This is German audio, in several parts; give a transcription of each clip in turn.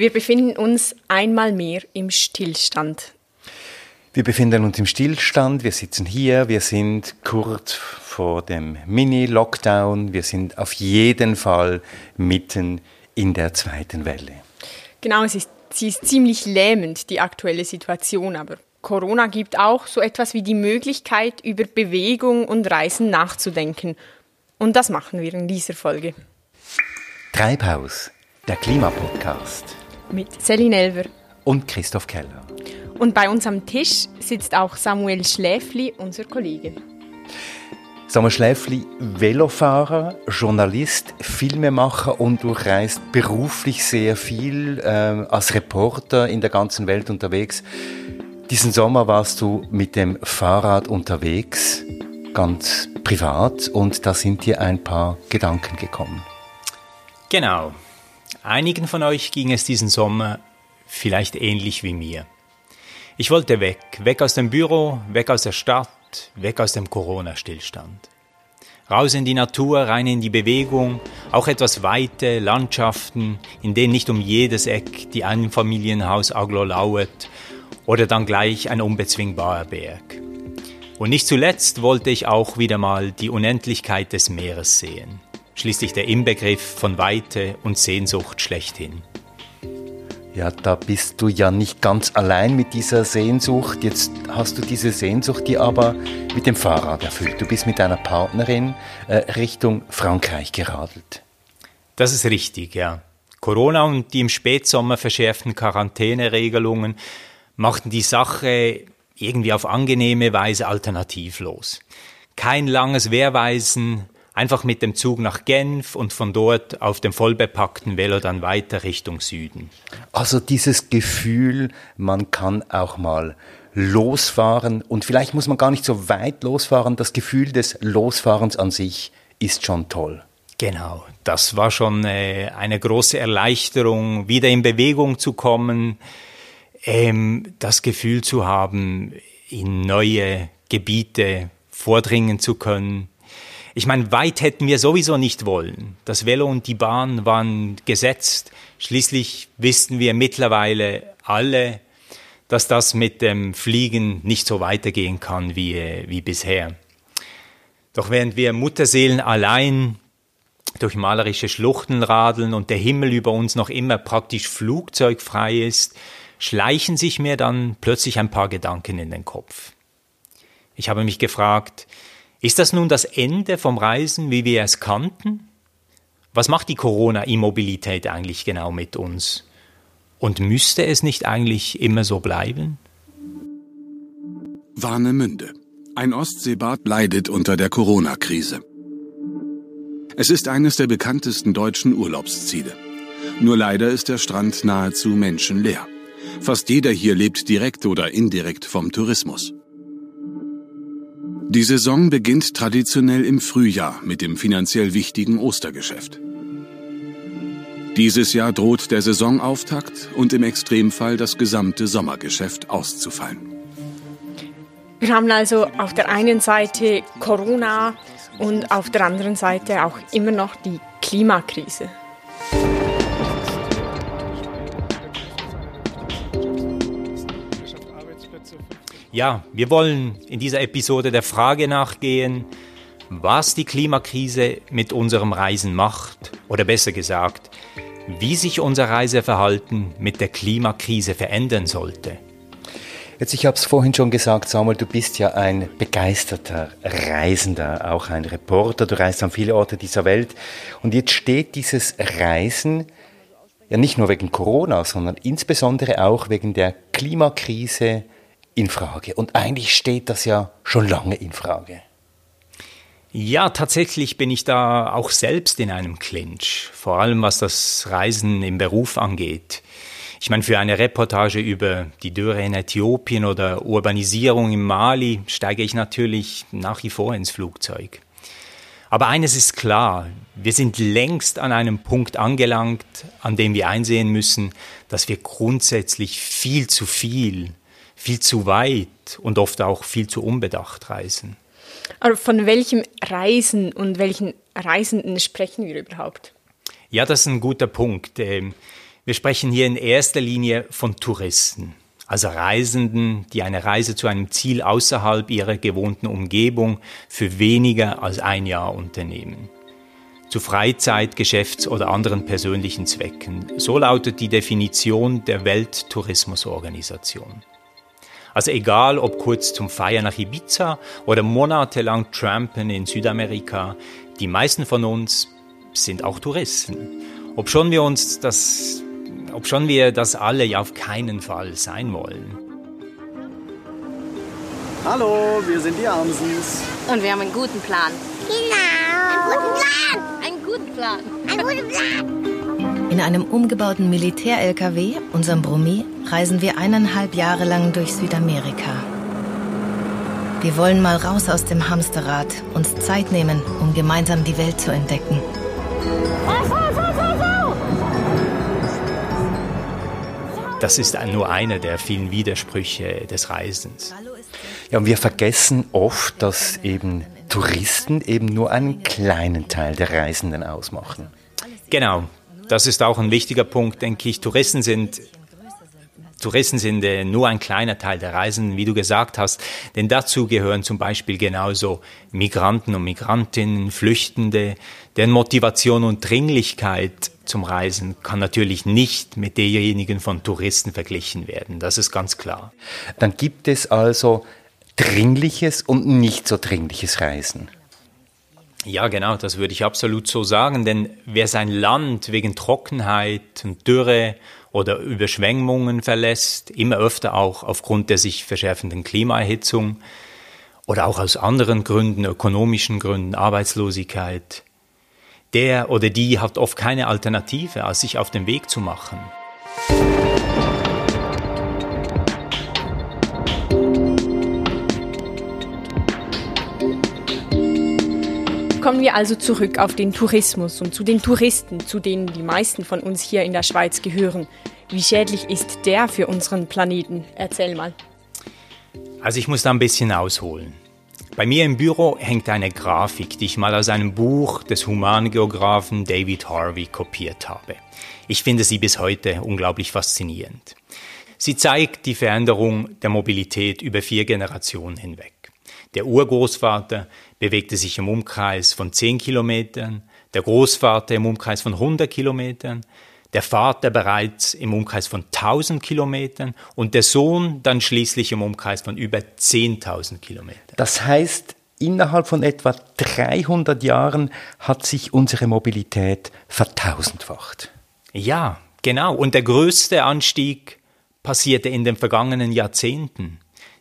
Wir befinden uns einmal mehr im Stillstand. Wir befinden uns im Stillstand, wir sitzen hier, wir sind kurz vor dem Mini-Lockdown, wir sind auf jeden Fall mitten in der zweiten Welle. Genau, es ist, sie ist ziemlich lähmend, die aktuelle Situation, aber Corona gibt auch so etwas wie die Möglichkeit, über Bewegung und Reisen nachzudenken. Und das machen wir in dieser Folge. Treibhaus, der Klimapodcast. Mit Celine Elver und Christoph Keller. Und bei uns am Tisch sitzt auch Samuel Schläfli, unser Kollege. Samuel Schläfli, Velofahrer, Journalist, Filmemacher und du reist beruflich sehr viel äh, als Reporter in der ganzen Welt unterwegs. Diesen Sommer warst du mit dem Fahrrad unterwegs, ganz privat, und da sind dir ein paar Gedanken gekommen. Genau. Einigen von euch ging es diesen Sommer vielleicht ähnlich wie mir. Ich wollte weg, weg aus dem Büro, weg aus der Stadt, weg aus dem Corona-Stillstand. Raus in die Natur, rein in die Bewegung, auch etwas Weite, Landschaften, in denen nicht um jedes Eck die Einfamilienhaus Aglo lauert oder dann gleich ein unbezwingbarer Berg. Und nicht zuletzt wollte ich auch wieder mal die Unendlichkeit des Meeres sehen. Schließlich der Inbegriff von Weite und Sehnsucht schlechthin. Ja, da bist du ja nicht ganz allein mit dieser Sehnsucht. Jetzt hast du diese Sehnsucht, die aber mit dem Fahrrad erfüllt. Du bist mit deiner Partnerin äh, Richtung Frankreich geradelt. Das ist richtig, ja. Corona und die im Spätsommer verschärften Quarantäneregelungen machten die Sache irgendwie auf angenehme Weise alternativlos. Kein langes Wehrweisen, einfach mit dem Zug nach Genf und von dort auf dem vollbepackten Velo dann weiter Richtung Süden. Also dieses Gefühl, man kann auch mal losfahren und vielleicht muss man gar nicht so weit losfahren. Das Gefühl des Losfahrens an sich ist schon toll. Genau, das war schon äh, eine große Erleichterung, wieder in Bewegung zu kommen, ähm, das Gefühl zu haben, in neue Gebiete vordringen zu können, ich meine, weit hätten wir sowieso nicht wollen. Das Velo und die Bahn waren gesetzt. Schließlich wissen wir mittlerweile alle, dass das mit dem Fliegen nicht so weitergehen kann wie, wie bisher. Doch während wir Mutterseelen allein durch malerische Schluchten radeln und der Himmel über uns noch immer praktisch flugzeugfrei ist, schleichen sich mir dann plötzlich ein paar Gedanken in den Kopf. Ich habe mich gefragt, ist das nun das Ende vom Reisen, wie wir es kannten? Was macht die Corona-Immobilität eigentlich genau mit uns? Und müsste es nicht eigentlich immer so bleiben? Warnemünde. Ein Ostseebad leidet unter der Corona-Krise. Es ist eines der bekanntesten deutschen Urlaubsziele. Nur leider ist der Strand nahezu menschenleer. Fast jeder hier lebt direkt oder indirekt vom Tourismus. Die Saison beginnt traditionell im Frühjahr mit dem finanziell wichtigen Ostergeschäft. Dieses Jahr droht der Saisonauftakt und im Extremfall das gesamte Sommergeschäft auszufallen. Wir haben also auf der einen Seite Corona und auf der anderen Seite auch immer noch die Klimakrise. Ja, wir wollen in dieser Episode der Frage nachgehen, was die Klimakrise mit unserem Reisen macht, oder besser gesagt, wie sich unser Reiseverhalten mit der Klimakrise verändern sollte. Jetzt, ich habe es vorhin schon gesagt, Samuel, du bist ja ein begeisterter Reisender, auch ein Reporter, du reist an viele Orte dieser Welt. Und jetzt steht dieses Reisen ja nicht nur wegen Corona, sondern insbesondere auch wegen der Klimakrise in Frage. Und eigentlich steht das ja schon lange in Frage. Ja, tatsächlich bin ich da auch selbst in einem Clinch, vor allem was das Reisen im Beruf angeht. Ich meine, für eine Reportage über die Dürre in Äthiopien oder Urbanisierung in Mali steige ich natürlich nach wie vor ins Flugzeug. Aber eines ist klar, wir sind längst an einem Punkt angelangt, an dem wir einsehen müssen, dass wir grundsätzlich viel zu viel viel zu weit und oft auch viel zu unbedacht reisen. Aber von welchem Reisen und welchen Reisenden sprechen wir überhaupt? Ja, das ist ein guter Punkt. Ähm, wir Wir sprechen hier in erster Linie von Touristen, also Reisenden, die eine Reise zu einem Ziel außerhalb ihrer gewohnten Umgebung für weniger als ein Jahr unternehmen. Zu Freizeit, Geschäfts- oder anderen persönlichen Zwecken. So lautet die Definition der Welttourismusorganisation. Also egal, ob kurz zum Feiern nach Ibiza oder monatelang Trampen in Südamerika, die meisten von uns sind auch Touristen. Ob schon wir uns das, ob schon wir das alle ja auf keinen Fall sein wollen. Hallo, wir sind die Amsens. Und wir haben einen guten Plan. Genau. Einen guten Plan. Einen guten Plan. Einen guten Plan. In einem umgebauten Militär-LKW, unserem Brummi, reisen wir eineinhalb Jahre lang durch Südamerika. Wir wollen mal raus aus dem Hamsterrad, uns Zeit nehmen, um gemeinsam die Welt zu entdecken. Das ist nur einer der vielen Widersprüche des Reisens. Ja, und wir vergessen oft, dass eben Touristen eben nur einen kleinen Teil der Reisenden ausmachen. Genau, das ist auch ein wichtiger Punkt, denke ich. Touristen sind Touristen sind äh, nur ein kleiner Teil der Reisen, wie du gesagt hast, denn dazu gehören zum Beispiel genauso Migranten und Migrantinnen, Flüchtende, deren Motivation und Dringlichkeit zum Reisen kann natürlich nicht mit derjenigen von Touristen verglichen werden. Das ist ganz klar. Dann gibt es also dringliches und nicht so dringliches Reisen. Ja, genau, das würde ich absolut so sagen, denn wer sein Land wegen Trockenheit und Dürre oder Überschwemmungen verlässt, immer öfter auch aufgrund der sich verschärfenden Klimaerhitzung oder auch aus anderen Gründen, ökonomischen Gründen, Arbeitslosigkeit, der oder die hat oft keine Alternative, als sich auf den Weg zu machen. Kommen wir also zurück auf den Tourismus und zu den Touristen, zu denen die meisten von uns hier in der Schweiz gehören. Wie schädlich ist der für unseren Planeten? Erzähl mal. Also ich muss da ein bisschen ausholen. Bei mir im Büro hängt eine Grafik, die ich mal aus einem Buch des Humangeografen David Harvey kopiert habe. Ich finde sie bis heute unglaublich faszinierend. Sie zeigt die Veränderung der Mobilität über vier Generationen hinweg. Der Urgroßvater bewegte sich im Umkreis von 10 Kilometern, der Großvater im Umkreis von 100 Kilometern, der Vater bereits im Umkreis von 1000 Kilometern und der Sohn dann schließlich im Umkreis von über 10.000 Kilometern. Das heißt, innerhalb von etwa 300 Jahren hat sich unsere Mobilität vertausendfacht. Ja, genau. Und der größte Anstieg passierte in den vergangenen Jahrzehnten.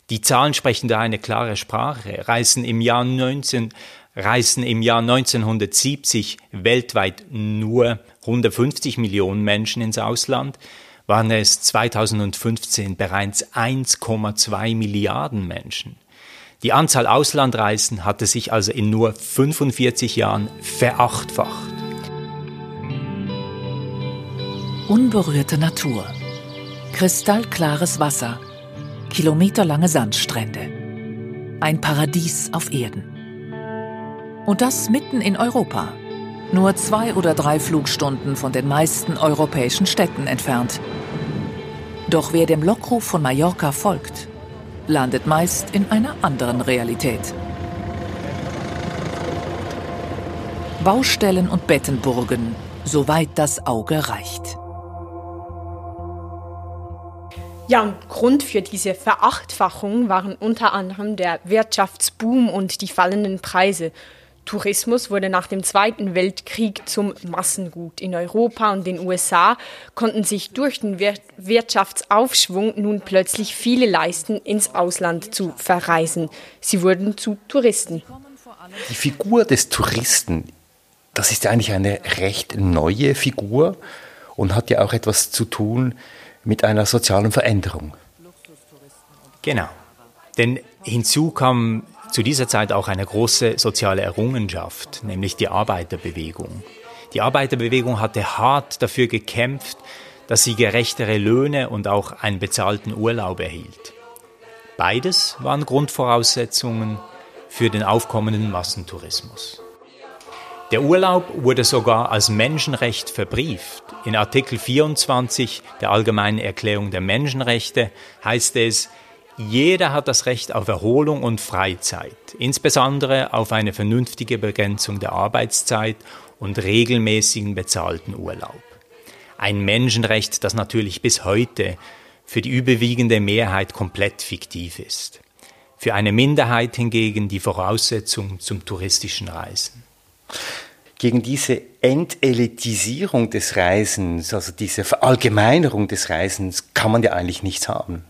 Die Zahlen sprechen da eine klare Sprache. Reisen im Jahr 19, reisen im Jahr 1970 weltweit nur 150 Millionen Menschen ins Ausland, waren es 2015 bereits 1,2 Milliarden Menschen. Die Anzahl Auslandreisen hatte sich also in nur 45 Jahren verachtfacht. Unberührte Natur. Kristallklares Wasser kilometerlange Sandstrände. Ein Paradies auf Erden. Und das mitten in Europa. Nur zwei oder drei Flugstunden von den meisten europäischen Städten entfernt. Doch wer dem Lockruf von Mallorca folgt, landet meist in einer anderen Realität. Baustellen und Bettenburgen, soweit das Auge reicht. Ja, und Grund für diese Verachtfachung waren unter anderem der Wirtschaftsboom und die fallenden Preise. Tourismus wurde nach dem Zweiten Weltkrieg zum Massengut. In Europa und den USA konnten sich durch den Wir Wirtschaftsaufschwung nun plötzlich viele leisten, ins Ausland zu verreisen. Sie wurden zu Touristen. Die Figur des Touristen, das ist eigentlich eine recht neue Figur und hat ja auch etwas zu tun mit einer sozialen Veränderung. Genau. Denn hinzu kam zu dieser Zeit auch eine große soziale Errungenschaft, nämlich die Arbeiterbewegung. Die Arbeiterbewegung hatte hart dafür gekämpft, dass sie gerechtere Löhne und auch einen bezahlten Urlaub erhielt. Beides waren Grundvoraussetzungen für den aufkommenden Massentourismus. Der Urlaub wurde sogar als Menschenrecht verbrieft In Artikel 24 der Allgemeinen Erklärung der Menschenrechte heißt es, jeder hat das Recht auf Erholung und Freizeit, insbesondere auf eine vernünftige Begrenzung der Arbeitszeit und regelmäßigen bezahlten Urlaub. Ein Menschenrecht, das natürlich bis heute für die überwiegende Mehrheit komplett fiktiv ist. Für eine Minderheit hingegen die Voraussetzung zum touristischen Reisen gegen diese Entelitisierung des Reisens, also diese Verallgemeinerung des Reisens, kann man ja eigentlich nichts haben.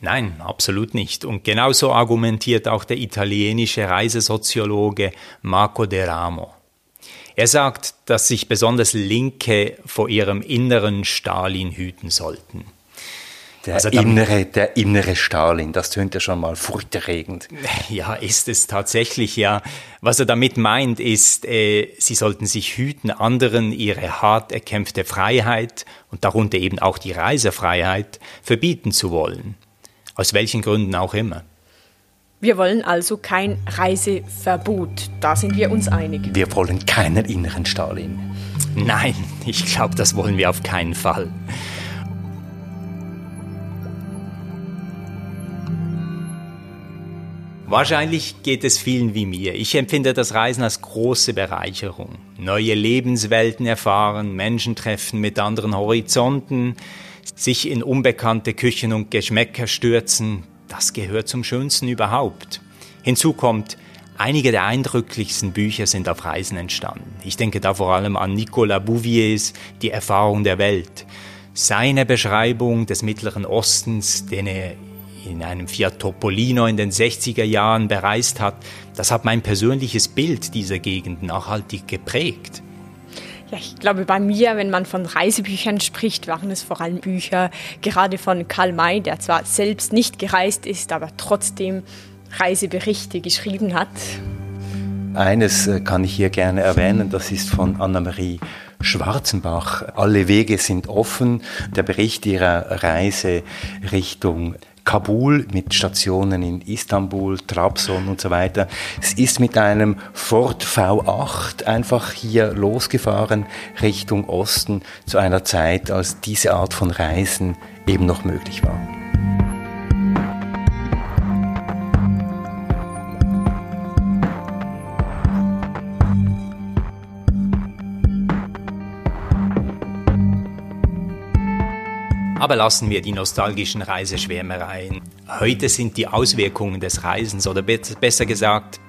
Nein, absolut nicht. Und genauso argumentiert auch der italienische Reisesoziologe Marco De Ramo. Er sagt, dass sich besonders Linke vor ihrem inneren Stalin hüten sollten. Der, also innere, der innere Stalin, das tönt ja schon mal furchterregend. Ja, ist es tatsächlich, ja. Was er damit meint, ist, äh, sie sollten sich hüten, anderen ihre hart erkämpfte Freiheit und darunter eben auch die Reisefreiheit verbieten zu wollen. Aus welchen Gründen auch immer. Wir wollen also kein Reiseverbot, da sind wir uns einig. Wir wollen keinen inneren Stalin. Nein, ich glaube, das wollen wir auf keinen Fall. Wahrscheinlich geht es vielen wie mir. Ich empfinde das Reisen als große Bereicherung. Neue Lebenswelten erfahren, Menschen treffen mit anderen Horizonten, sich in unbekannte Küchen und Geschmäcker stürzen, das gehört zum Schönsten überhaupt. Hinzu kommt, einige der eindrücklichsten Bücher sind auf Reisen entstanden. Ich denke da vor allem an Nicolas Bouviers Die Erfahrung der Welt. Seine Beschreibung des Mittleren Ostens, den er in einem Fiat Topolino in den 60er Jahren bereist hat, das hat mein persönliches Bild dieser Gegend nachhaltig geprägt. Ja, ich glaube, bei mir, wenn man von Reisebüchern spricht, waren es vor allem Bücher gerade von Karl May, der zwar selbst nicht gereist ist, aber trotzdem Reiseberichte geschrieben hat. Eines äh, kann ich hier gerne erwähnen, das ist von Annemarie Schwarzenbach. Alle Wege sind offen. Der Bericht ihrer Reise Richtung Kabul mit Stationen in Istanbul, Trabzon und so weiter. Es ist mit einem Ford V8 einfach hier losgefahren Richtung Osten zu einer Zeit, als diese Art von Reisen eben noch möglich war. Aber lassen wir die nostalgischen Reiseschwärmereien. Heute sind die Auswirkungen des Reisens oder besser gesagt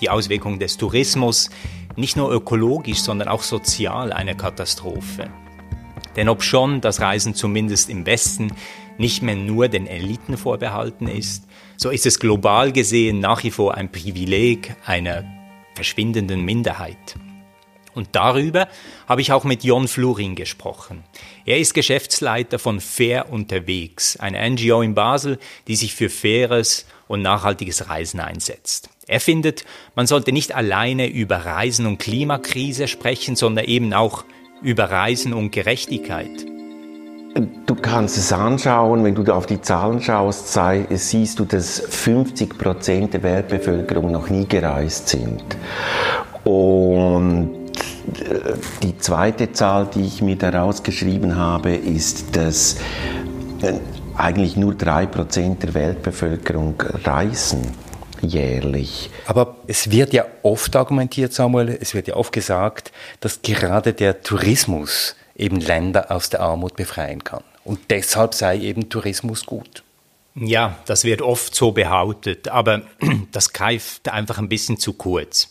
die Auswirkungen des Tourismus nicht nur ökologisch, sondern auch sozial eine Katastrophe. Denn ob schon das Reisen zumindest im Westen nicht mehr nur den Eliten vorbehalten ist, so ist es global gesehen nach wie vor ein Privileg einer verschwindenden Minderheit. Und darüber habe ich auch mit Jon Fluring gesprochen. Er ist Geschäftsleiter von Fair Unterwegs, eine NGO in Basel, die sich für faires und nachhaltiges Reisen einsetzt. Er findet, man sollte nicht alleine über Reisen und Klimakrise sprechen, sondern eben auch über Reisen und Gerechtigkeit. Du kannst es anschauen, wenn du auf die Zahlen schaust, siehst du, dass 50 Prozent der Weltbevölkerung noch nie gereist sind. Und die zweite Zahl, die ich mir daraus geschrieben habe, ist, dass äh, eigentlich nur drei Prozent der Weltbevölkerung reisen jährlich. Aber es wird ja oft argumentiert, Samuel, es wird ja oft gesagt, dass gerade der Tourismus eben Länder aus der Armut befreien kann. Und deshalb sei eben Tourismus gut. Ja, das wird oft so behauptet, aber das greift einfach ein bisschen zu kurz.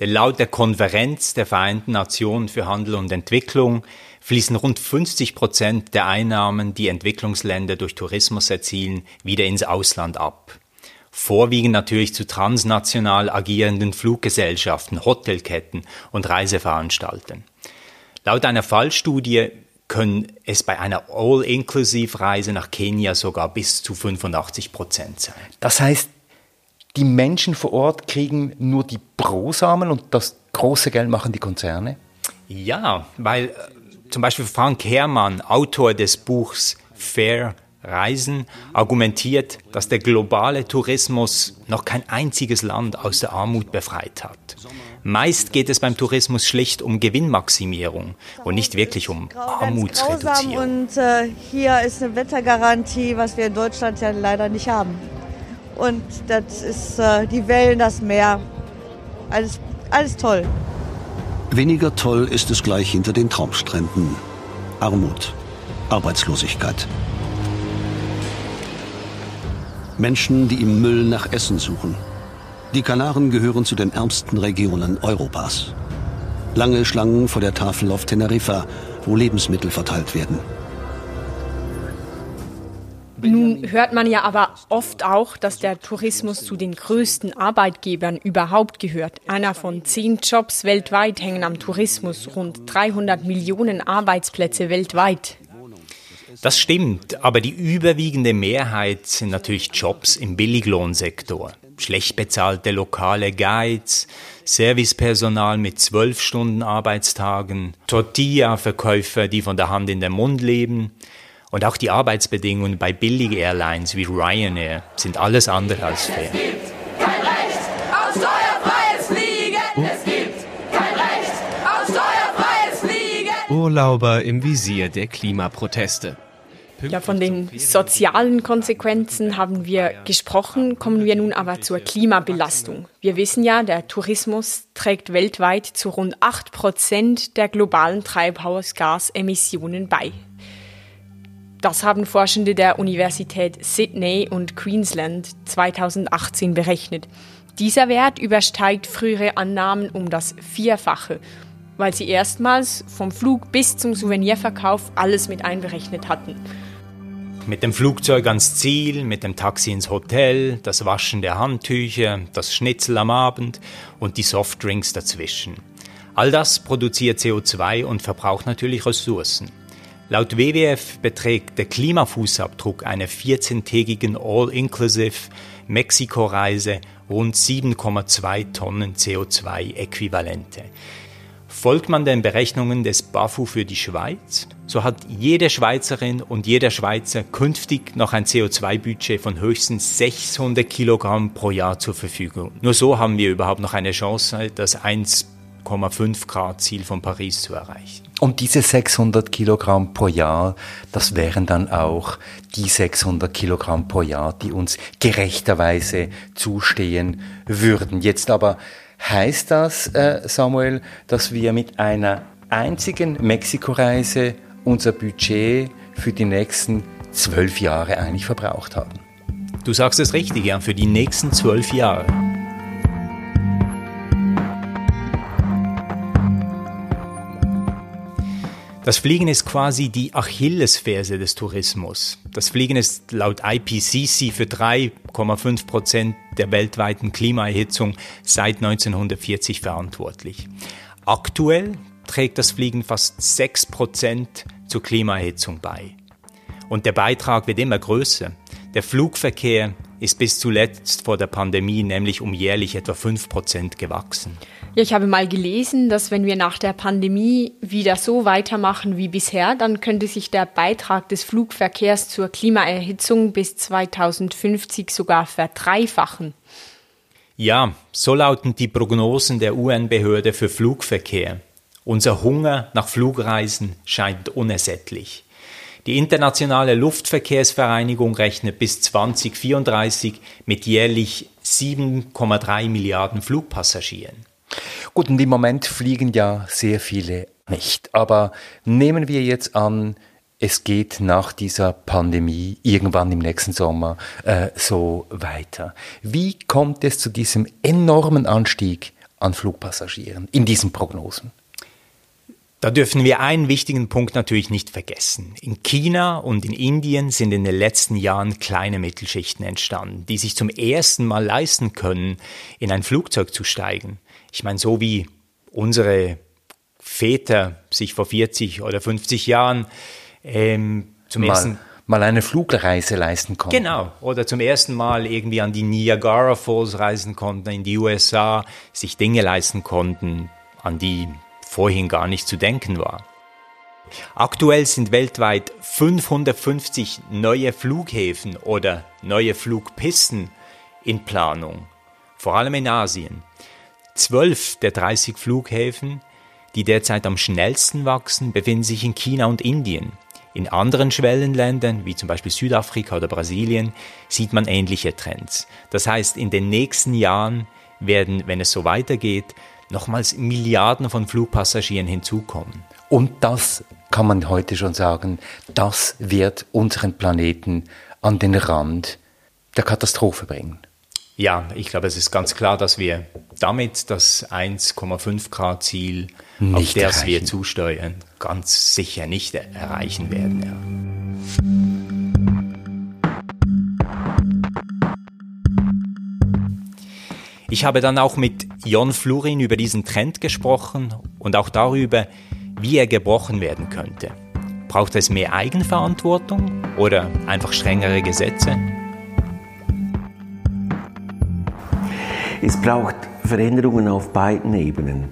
Denn laut der Konferenz der Vereinten Nationen für Handel und Entwicklung fließen rund 50 Prozent der Einnahmen, die Entwicklungsländer durch Tourismus erzielen, wieder ins Ausland ab. Vorwiegend natürlich zu transnational agierenden Fluggesellschaften, Hotelketten und Reiseveranstaltern. Laut einer Fallstudie können es bei einer All-Inclusive-Reise nach Kenia sogar bis zu 85 Prozent sein. Das heißt, die Menschen vor Ort kriegen nur die Brosamen und das große Geld machen die Konzerne? Ja, weil äh, zum Beispiel Frank Herrmann, Autor des Buchs Fair Reisen argumentiert, dass der globale Tourismus noch kein einziges Land aus der Armut befreit hat. Meist geht es beim Tourismus schlicht um Gewinnmaximierung und nicht wirklich um Armutsreduzierung. Und äh, hier ist eine Wettergarantie, was wir in Deutschland ja leider nicht haben. Und das ist äh, die Wellen, das Meer. Alles, alles toll. Weniger toll ist es gleich hinter den Traumstränden. Armut, Arbeitslosigkeit. Menschen, die im Müll nach Essen suchen. Die Kanaren gehören zu den ärmsten Regionen Europas. Lange Schlangen vor der Tafel auf Teneriffa, wo Lebensmittel verteilt werden. Nun hört man ja aber oft auch, dass der Tourismus zu den größten Arbeitgebern überhaupt gehört. Einer von zehn Jobs weltweit hängen am Tourismus, rund 300 Millionen Arbeitsplätze weltweit. Das stimmt, aber die überwiegende Mehrheit sind natürlich Jobs im Billiglohnsektor. Schlecht bezahlte lokale Guides, Servicepersonal mit zwölf Stunden Arbeitstagen, Tortilla-Verkäufer, die von der Hand in den Mund leben. Und auch die Arbeitsbedingungen bei Billig-Airlines wie Ryanair sind alles andere als fair. Es gibt kein Recht auf steuerfreies Fliegen. Es gibt kein Recht auf steuerfreies Fliegen. Urlauber im Visier der Klimaproteste. Ja, von den sozialen Konsequenzen haben wir gesprochen, kommen wir nun aber zur Klimabelastung. Wir wissen ja, der Tourismus trägt weltweit zu rund 8 Prozent der globalen Treibhausgasemissionen bei. Das haben Forschende der Universität Sydney und Queensland 2018 berechnet. Dieser Wert übersteigt frühere Annahmen um das Vierfache, weil sie erstmals vom Flug bis zum Souvenirverkauf alles mit einberechnet hatten. Mit dem Flugzeug ans Ziel, mit dem Taxi ins Hotel, das Waschen der Handtücher, das Schnitzel am Abend und die Softdrinks dazwischen. All das produziert CO2 und verbraucht natürlich Ressourcen. Laut WWF beträgt der Klimafußabdruck einer 14-tägigen All-Inclusive Mexiko-Reise rund 7,2 Tonnen CO2-Äquivalente. Folgt man den Berechnungen des BAFU für die Schweiz, so hat jede Schweizerin und jeder Schweizer künftig noch ein CO2-Budget von höchstens 600 Kilogramm pro Jahr zur Verfügung. Nur so haben wir überhaupt noch eine Chance, das 1,5 Grad Ziel von Paris zu erreichen. Und diese 600 Kilogramm pro Jahr, das wären dann auch die 600 Kilogramm pro Jahr, die uns gerechterweise zustehen würden. Jetzt aber Heißt das, äh, Samuel, dass wir mit einer einzigen Mexiko-Reise unser Budget für die nächsten zwölf Jahre eigentlich verbraucht haben? Du sagst es richtig, ja, für die nächsten zwölf Jahre. Das Fliegen ist quasi die Achillesferse des Tourismus. Das Fliegen ist laut IPCC für 3,5 Prozent der weltweiten Klimaerhitzung seit 1940 verantwortlich. Aktuell trägt das Fliegen fast 6 Prozent zur Klimaerhitzung bei. Und der Beitrag wird immer größer. Der Flugverkehr ist bis zuletzt vor der Pandemie nämlich um jährlich etwa 5 Prozent gewachsen. Ja, ich habe mal gelesen, dass wenn wir nach der Pandemie wieder so weitermachen wie bisher, dann könnte sich der Beitrag des Flugverkehrs zur Klimaerhitzung bis 2050 sogar verdreifachen. Ja, so lauten die Prognosen der UN-Behörde für Flugverkehr. Unser Hunger nach Flugreisen scheint unersättlich. Die Internationale Luftverkehrsvereinigung rechnet bis 2034 mit jährlich 7,3 Milliarden Flugpassagieren. Gut, und im Moment fliegen ja sehr viele nicht. Aber nehmen wir jetzt an, es geht nach dieser Pandemie irgendwann im nächsten Sommer äh, so weiter. Wie kommt es zu diesem enormen Anstieg an Flugpassagieren in diesen Prognosen? Da dürfen wir einen wichtigen Punkt natürlich nicht vergessen. In China und in Indien sind in den letzten Jahren kleine Mittelschichten entstanden, die sich zum ersten Mal leisten können, in ein Flugzeug zu steigen. Ich meine, so wie unsere Väter sich vor 40 oder 50 Jahren ähm, zum mal, ersten mal eine Flugreise leisten konnten. Genau, oder zum ersten Mal irgendwie an die Niagara Falls reisen konnten, in die USA, sich Dinge leisten konnten, an die vorhin gar nicht zu denken war. Aktuell sind weltweit 550 neue Flughäfen oder neue Flugpisten in Planung, vor allem in Asien. Zwölf der 30 Flughäfen, die derzeit am schnellsten wachsen, befinden sich in China und Indien. In anderen Schwellenländern, wie zum Beispiel Südafrika oder Brasilien, sieht man ähnliche Trends. Das heißt, in den nächsten Jahren werden, wenn es so weitergeht, nochmals Milliarden von Flugpassagieren hinzukommen. Und das kann man heute schon sagen, das wird unseren Planeten an den Rand der Katastrophe bringen. Ja, ich glaube, es ist ganz klar, dass wir damit das 1,5 Grad Ziel, auf das wir zusteuern, ganz sicher nicht erreichen werden. Ja. Ich habe dann auch mit Jon Flurin über diesen Trend gesprochen und auch darüber, wie er gebrochen werden könnte. Braucht es mehr Eigenverantwortung oder einfach strengere Gesetze? Es braucht Veränderungen auf beiden Ebenen.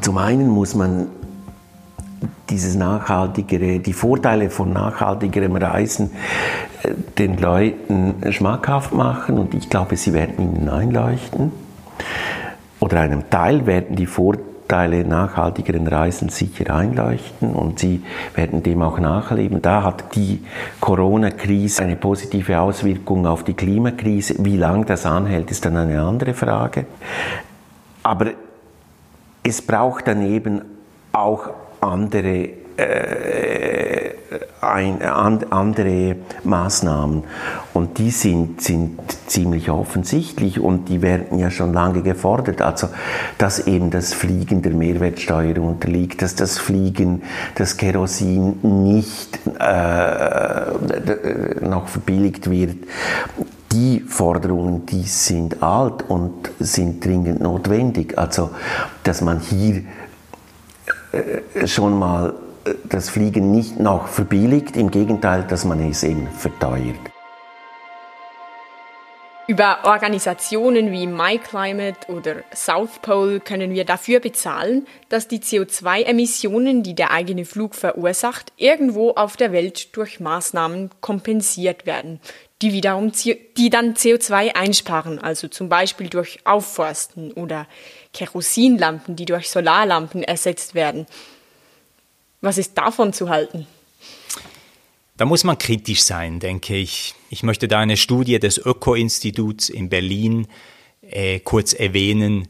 Zum einen muss man dieses nachhaltigere, die Vorteile von nachhaltigerem Reisen äh, den Leuten schmackhaft machen und ich glaube, sie werden ihnen einleuchten. Oder einem Teil werden die Vorteile Vorteile nachhaltigeren Reisen sicher einleuchten und sie werden dem auch nachleben. Da hat die Corona-Krise eine positive Auswirkung auf die Klimakrise. Wie lange das anhält, ist dann eine andere Frage. Aber es braucht daneben auch andere äh, ein, an, andere Maßnahmen. Und die sind, sind ziemlich offensichtlich und die werden ja schon lange gefordert. Also, dass eben das Fliegen der Mehrwertsteuer unterliegt, dass das Fliegen, das Kerosin nicht äh, noch verbilligt wird. Die Forderungen, die sind alt und sind dringend notwendig. Also, dass man hier äh, schon mal das Fliegen nicht noch verbilligt, im Gegenteil, dass man es eben verteuert. Über Organisationen wie MyClimate oder South Pole können wir dafür bezahlen, dass die CO2-Emissionen, die der eigene Flug verursacht, irgendwo auf der Welt durch Maßnahmen kompensiert werden, die wiederum die dann CO2 einsparen, also zum Beispiel durch Aufforsten oder Kerosinlampen, die durch Solarlampen ersetzt werden. Was ist davon zu halten? Da muss man kritisch sein, denke ich. Ich möchte da eine Studie des Öko-Instituts in Berlin äh, kurz erwähnen.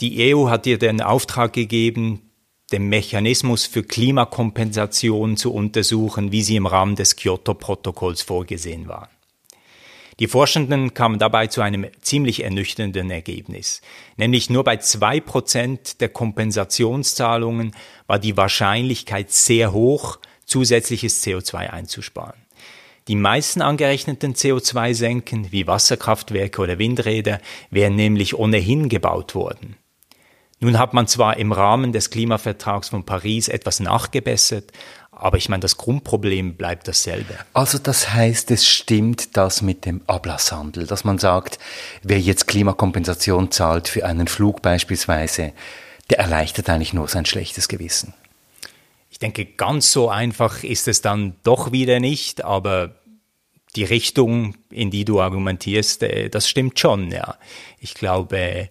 Die EU hat dir den Auftrag gegeben, den Mechanismus für Klimakompensation zu untersuchen, wie sie im Rahmen des Kyoto-Protokolls vorgesehen war. Die Forschenden kamen dabei zu einem ziemlich ernüchternden Ergebnis. Nämlich nur bei zwei Prozent der Kompensationszahlungen war die Wahrscheinlichkeit sehr hoch, zusätzliches CO2 einzusparen. Die meisten angerechneten CO2-Senken, wie Wasserkraftwerke oder Windräder, wären nämlich ohnehin gebaut worden. Nun hat man zwar im Rahmen des Klimavertrags von Paris etwas nachgebessert, aber ich meine, das Grundproblem bleibt dasselbe. Also das heißt, es stimmt das mit dem Ablasshandel, dass man sagt, wer jetzt Klimakompensation zahlt für einen Flug beispielsweise, der erleichtert eigentlich nur sein schlechtes Gewissen. Ich denke, ganz so einfach ist es dann doch wieder nicht, aber die Richtung, in die du argumentierst, äh, das stimmt schon, ja. Ich glaube,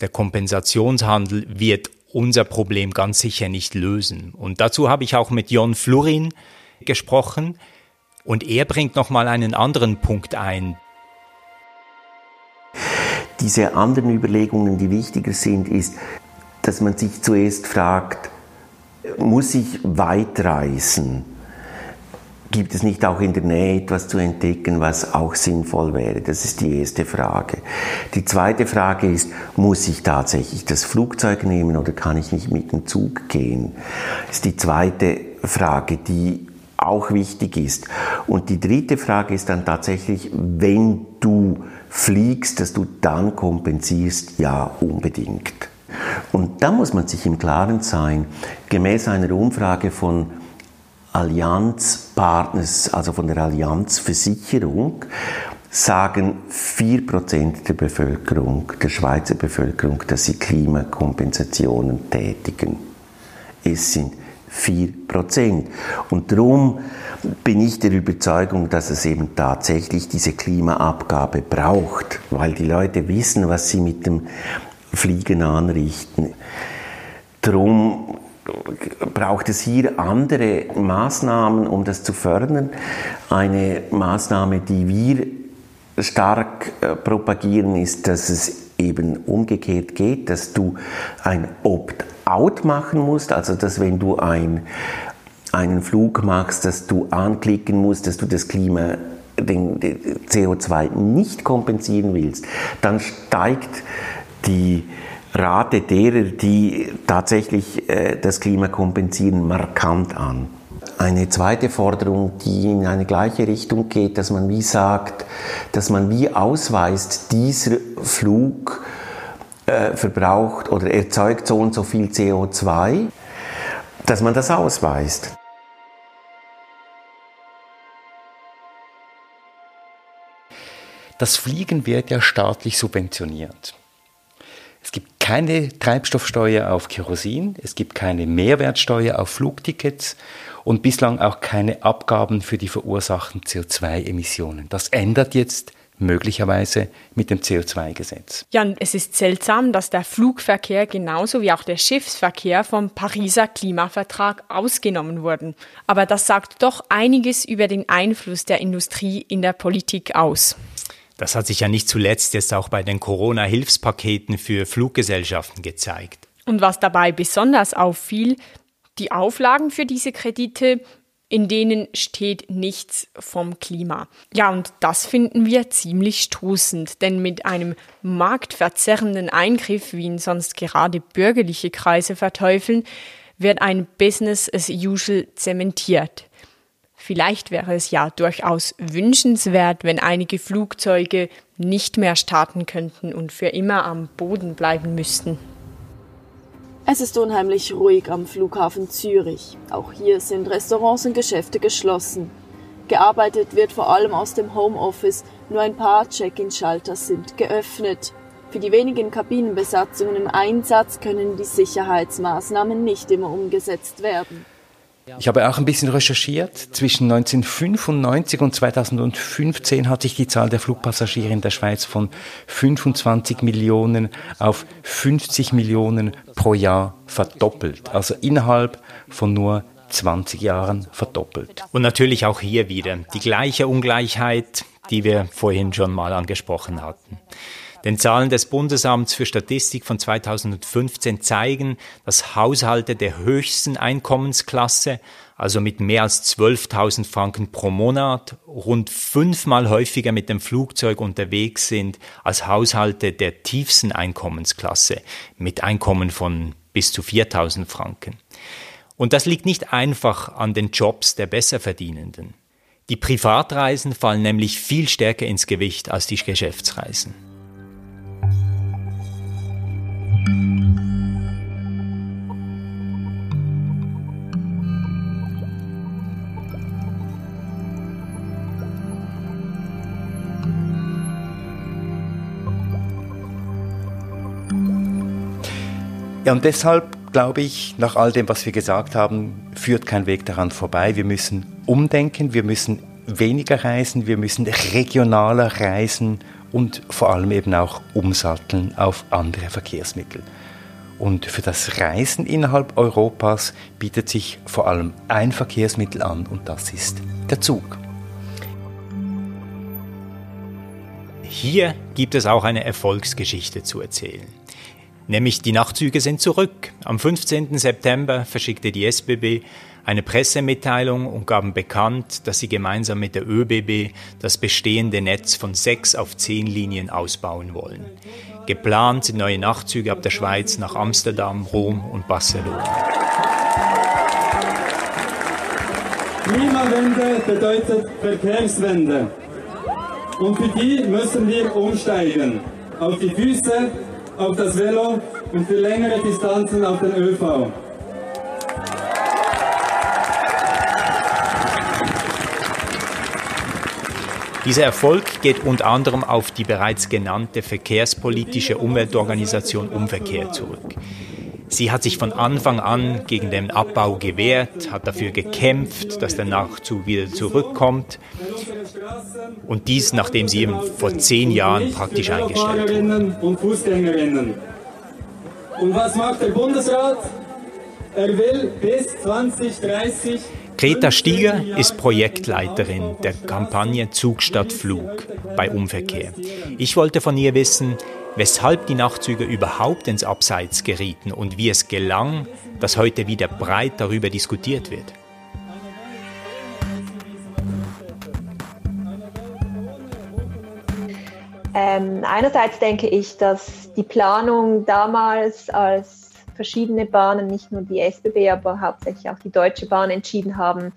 der Kompensationshandel wird unser Problem ganz sicher nicht lösen. Und dazu habe ich auch mit Jon Flurin gesprochen und er bringt nochmal einen anderen Punkt ein. Diese anderen Überlegungen, die wichtiger sind, ist, dass man sich zuerst fragt, muss ich weit reisen? Gibt es nicht auch in der Nähe etwas zu entdecken, was auch sinnvoll wäre? Das ist die erste Frage. Die zweite Frage ist, muss ich tatsächlich das Flugzeug nehmen oder kann ich nicht mit dem Zug gehen? Das ist die zweite Frage, die auch wichtig ist. Und die dritte Frage ist dann tatsächlich, wenn du fliegst, dass du dann kompensierst, ja, unbedingt. Und da muss man sich im Klaren sein, gemäß einer Umfrage von Allianzpartners, also von der Allianzversicherung, sagen 4% der Bevölkerung, der Schweizer Bevölkerung, dass sie Klimakompensationen tätigen. es sind 4 Prozent. Und darum bin ich der Überzeugung, dass es eben tatsächlich diese Klimaabgabe braucht, weil die Leute wissen, was sie mit dem Fliegen anrichten. Darum braucht es hier andere Maßnahmen, um das zu fördern. Eine Maßnahme, die wir stark äh, propagieren, ist, dass es eben umgekehrt geht, dass du ein Opt-out machen musst, also dass wenn du ein, einen Flug machst, dass du anklicken musst, dass du das Klima, den, den CO2 nicht kompensieren willst, dann steigt die Rate derer, die tatsächlich äh, das Klima kompensieren, markant an. Eine zweite Forderung, die in eine gleiche Richtung geht, dass man wie sagt, dass man wie ausweist, dieser Flug äh, verbraucht oder erzeugt so und so viel CO2, dass man das ausweist. Das Fliegen wird ja staatlich subventioniert. Es gibt keine Treibstoffsteuer auf Kerosin, es gibt keine Mehrwertsteuer auf Flugtickets und bislang auch keine Abgaben für die verursachten CO2-Emissionen. Das ändert jetzt möglicherweise mit dem CO2-Gesetz. Ja, es ist seltsam, dass der Flugverkehr genauso wie auch der Schiffsverkehr vom Pariser Klimavertrag ausgenommen wurden. Aber das sagt doch einiges über den Einfluss der Industrie in der Politik aus. Das hat sich ja nicht zuletzt jetzt auch bei den Corona-Hilfspaketen für Fluggesellschaften gezeigt. Und was dabei besonders auffiel, die Auflagen für diese Kredite, in denen steht nichts vom Klima. Ja, und das finden wir ziemlich stoßend, denn mit einem marktverzerrenden Eingriff, wie ihn sonst gerade bürgerliche Kreise verteufeln, wird ein Business as usual zementiert. Vielleicht wäre es ja durchaus wünschenswert, wenn einige Flugzeuge nicht mehr starten könnten und für immer am Boden bleiben müssten. Es ist unheimlich ruhig am Flughafen Zürich. Auch hier sind Restaurants und Geschäfte geschlossen. Gearbeitet wird vor allem aus dem Homeoffice, nur ein paar Check-in-Schalter sind geöffnet. Für die wenigen Kabinenbesatzungen im Einsatz können die Sicherheitsmaßnahmen nicht immer umgesetzt werden. Ich habe auch ein bisschen recherchiert. Zwischen 1995 und 2015 hat sich die Zahl der Flugpassagiere in der Schweiz von 25 Millionen auf 50 Millionen pro Jahr verdoppelt. Also innerhalb von nur 20 Jahren verdoppelt. Und natürlich auch hier wieder die gleiche Ungleichheit, die wir vorhin schon mal angesprochen hatten. Denn Zahlen des Bundesamts für Statistik von 2015 zeigen, dass Haushalte der höchsten Einkommensklasse, also mit mehr als 12.000 Franken pro Monat, rund fünfmal häufiger mit dem Flugzeug unterwegs sind als Haushalte der tiefsten Einkommensklasse mit Einkommen von bis zu 4.000 Franken. Und das liegt nicht einfach an den Jobs der Besserverdienenden. Die Privatreisen fallen nämlich viel stärker ins Gewicht als die Geschäftsreisen. Ja, und deshalb glaube ich, nach all dem, was wir gesagt haben, führt kein Weg daran vorbei. Wir müssen umdenken, wir müssen weniger reisen, wir müssen regionaler reisen und vor allem eben auch umsatteln auf andere Verkehrsmittel. Und für das Reisen innerhalb Europas bietet sich vor allem ein Verkehrsmittel an und das ist der Zug. Hier gibt es auch eine Erfolgsgeschichte zu erzählen. Nämlich die Nachtzüge sind zurück. Am 15. September verschickte die SBB eine Pressemitteilung und gaben bekannt, dass sie gemeinsam mit der ÖBB das bestehende Netz von sechs auf zehn Linien ausbauen wollen. Geplant sind neue Nachtzüge ab der Schweiz nach Amsterdam, Rom und Barcelona. Klimawende bedeutet Verkehrswende. Und für die müssen wir umsteigen. Auf die Füße, auf das Velo und für längere Distanzen auf den ÖV. Dieser Erfolg geht unter anderem auf die bereits genannte verkehrspolitische Umweltorganisation Umverkehr zurück. Sie hat sich von Anfang an gegen den Abbau gewehrt, hat dafür gekämpft, dass der Nachzug wieder zurückkommt. Und dies, nachdem sie eben vor zehn Jahren praktisch eingestellt wurde. Und was macht der Bundesrat? Er will bis 2030 Greta Stieger ist Projektleiterin der Kampagne Zug statt Flug bei Umverkehr. Ich wollte von ihr wissen, weshalb die Nachtzüge überhaupt ins Abseits gerieten und wie es gelang, dass heute wieder breit darüber diskutiert wird. Ähm, einerseits denke ich, dass die Planung damals, als verschiedene Bahnen, nicht nur die SBB, aber hauptsächlich auch die Deutsche Bahn entschieden haben,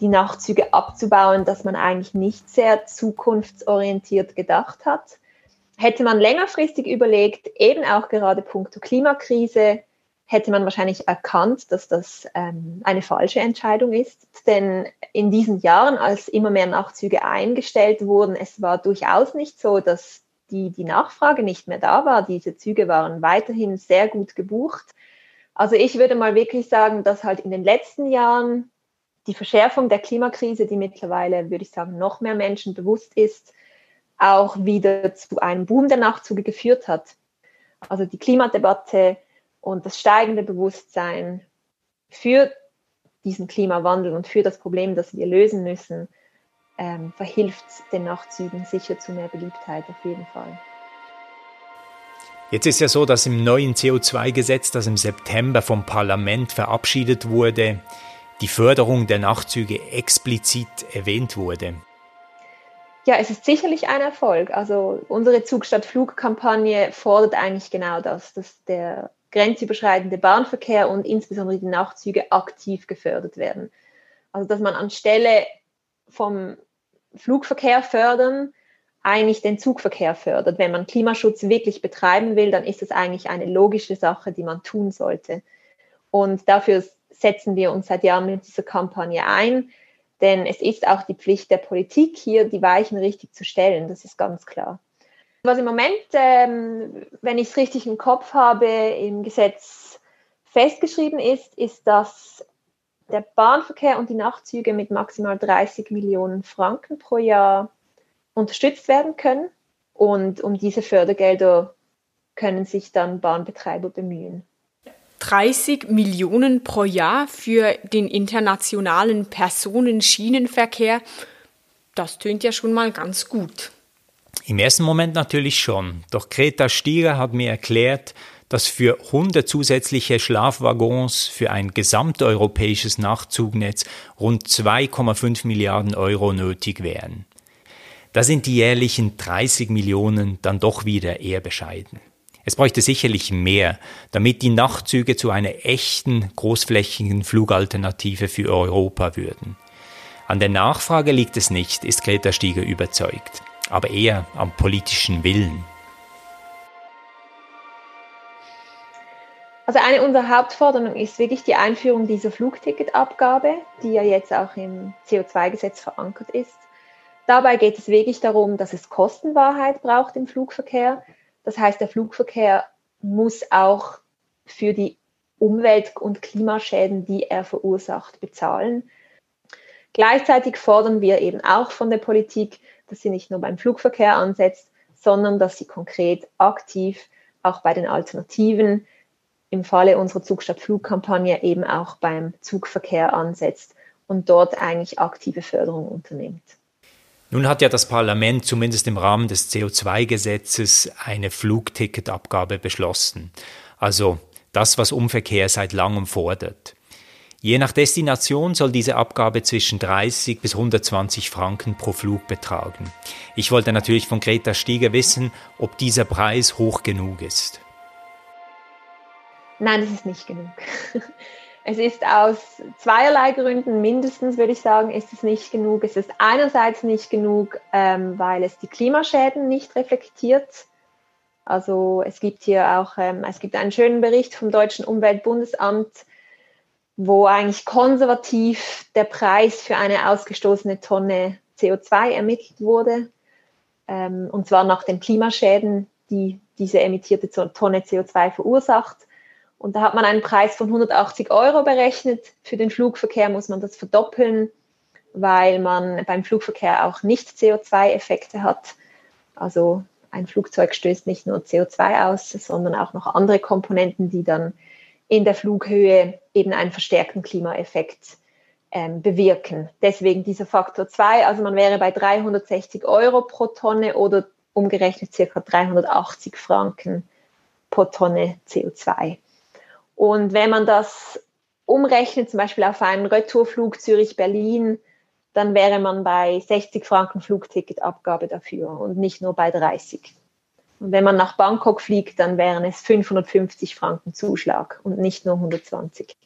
die Nachtzüge abzubauen, dass man eigentlich nicht sehr zukunftsorientiert gedacht hat. Hätte man längerfristig überlegt, eben auch gerade punkto Klimakrise, hätte man wahrscheinlich erkannt, dass das ähm, eine falsche Entscheidung ist. Denn in diesen Jahren, als immer mehr Nachtzüge eingestellt wurden, es war durchaus nicht so, dass die, die Nachfrage nicht mehr da war. Diese Züge waren weiterhin sehr gut gebucht. Also ich würde mal wirklich sagen, dass halt in den letzten Jahren die Verschärfung der Klimakrise, die mittlerweile, würde ich sagen, noch mehr Menschen bewusst ist, auch wieder zu einem Boom der Nachtzüge geführt hat. Also die Klimadebatte und das steigende Bewusstsein für diesen Klimawandel und für das Problem, das wir lösen müssen, ähm, verhilft den Nachtzügen sicher zu mehr Beliebtheit auf jeden Fall. Jetzt ist ja so, dass im neuen CO2-Gesetz, das im September vom Parlament verabschiedet wurde, die Förderung der Nachtzüge explizit erwähnt wurde. Ja, es ist sicherlich ein Erfolg. Also unsere Zug statt Flugkampagne fordert eigentlich genau das, dass der grenzüberschreitende Bahnverkehr und insbesondere die Nachtzüge aktiv gefördert werden. Also dass man anstelle vom Flugverkehr fördern eigentlich den Zugverkehr fördert. Wenn man Klimaschutz wirklich betreiben will, dann ist es eigentlich eine logische Sache, die man tun sollte. Und dafür setzen wir uns seit Jahren mit dieser Kampagne ein. Denn es ist auch die Pflicht der Politik, hier die Weichen richtig zu stellen. Das ist ganz klar. Was im Moment, ähm, wenn ich es richtig im Kopf habe, im Gesetz festgeschrieben ist, ist, dass der Bahnverkehr und die Nachtzüge mit maximal 30 Millionen Franken pro Jahr unterstützt werden können. Und um diese Fördergelder können sich dann Bahnbetreiber bemühen. 30 Millionen pro Jahr für den internationalen Personenschienenverkehr. Das tönt ja schon mal ganz gut. Im ersten Moment natürlich schon. Doch Greta Stieger hat mir erklärt, dass für 100 zusätzliche Schlafwaggons für ein gesamteuropäisches Nachzugnetz rund 2,5 Milliarden Euro nötig wären. Da sind die jährlichen 30 Millionen dann doch wieder eher bescheiden. Es bräuchte sicherlich mehr, damit die Nachtzüge zu einer echten großflächigen Flugalternative für Europa würden. An der Nachfrage liegt es nicht, ist Greta Stieger überzeugt, aber eher am politischen Willen. Also eine unserer Hauptforderungen ist wirklich die Einführung dieser Flugticketabgabe, die ja jetzt auch im CO2-Gesetz verankert ist. Dabei geht es wirklich darum, dass es Kostenwahrheit braucht im Flugverkehr, das heißt, der Flugverkehr muss auch für die Umwelt- und Klimaschäden, die er verursacht, bezahlen. Gleichzeitig fordern wir eben auch von der Politik, dass sie nicht nur beim Flugverkehr ansetzt, sondern dass sie konkret aktiv auch bei den Alternativen, im Falle unserer Zugstadt-Flugkampagne eben auch beim Zugverkehr ansetzt und dort eigentlich aktive Förderung unternimmt. Nun hat ja das Parlament zumindest im Rahmen des CO2-Gesetzes eine Flugticketabgabe beschlossen. Also das, was Umverkehr seit langem fordert. Je nach Destination soll diese Abgabe zwischen 30 bis 120 Franken pro Flug betragen. Ich wollte natürlich von Greta Stieger wissen, ob dieser Preis hoch genug ist. Nein, das ist nicht genug. Es ist aus zweierlei Gründen mindestens, würde ich sagen, ist es nicht genug. Es ist einerseits nicht genug, ähm, weil es die Klimaschäden nicht reflektiert. Also es gibt hier auch, ähm, es gibt einen schönen Bericht vom Deutschen Umweltbundesamt, wo eigentlich konservativ der Preis für eine ausgestoßene Tonne CO2 ermittelt wurde. Ähm, und zwar nach den Klimaschäden, die diese emittierte Tonne CO2 verursacht. Und da hat man einen Preis von 180 Euro berechnet. Für den Flugverkehr muss man das verdoppeln, weil man beim Flugverkehr auch nicht CO2-Effekte hat. Also ein Flugzeug stößt nicht nur CO2 aus, sondern auch noch andere Komponenten, die dann in der Flughöhe eben einen verstärkten Klimaeffekt ähm, bewirken. Deswegen dieser Faktor 2, also man wäre bei 360 Euro pro Tonne oder umgerechnet circa 380 Franken pro Tonne CO2. Und wenn man das umrechnet, zum Beispiel auf einen Retourflug Zürich-Berlin, dann wäre man bei 60 Franken Flugticketabgabe dafür und nicht nur bei 30. Und wenn man nach Bangkok fliegt, dann wären es 550 Franken Zuschlag und nicht nur 120.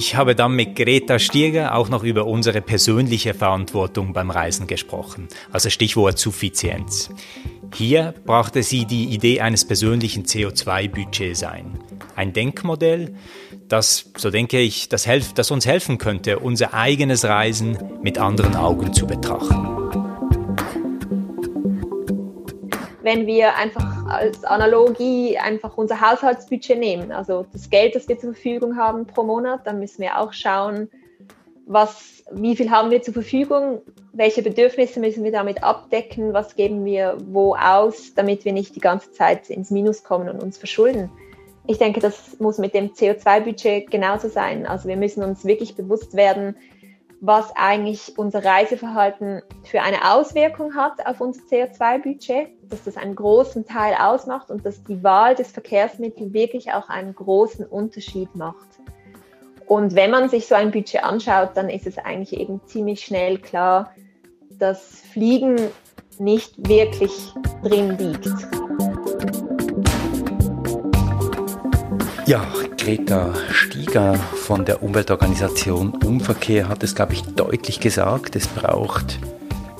Ich habe dann mit Greta Stieger auch noch über unsere persönliche Verantwortung beim Reisen gesprochen, also Stichwort Suffizienz. Hier brachte sie die Idee eines persönlichen CO2-Budgets ein. Ein Denkmodell, das, so denke ich, das, helf, das uns helfen könnte, unser eigenes Reisen mit anderen Augen zu betrachten. Wenn wir einfach als Analogie einfach unser Haushaltsbudget nehmen, also das Geld, das wir zur Verfügung haben pro Monat, dann müssen wir auch schauen, was, wie viel haben wir zur Verfügung, welche Bedürfnisse müssen wir damit abdecken, was geben wir wo aus, damit wir nicht die ganze Zeit ins Minus kommen und uns verschulden. Ich denke, das muss mit dem CO2-Budget genauso sein. Also wir müssen uns wirklich bewusst werden, was eigentlich unser Reiseverhalten für eine Auswirkung hat auf unser CO2-Budget, dass das einen großen Teil ausmacht und dass die Wahl des Verkehrsmittels wirklich auch einen großen Unterschied macht. Und wenn man sich so ein Budget anschaut, dann ist es eigentlich eben ziemlich schnell klar, dass Fliegen nicht wirklich drin liegt. Ja, Greta Stieger von der Umweltorganisation Umverkehr hat es, glaube ich, deutlich gesagt. Es braucht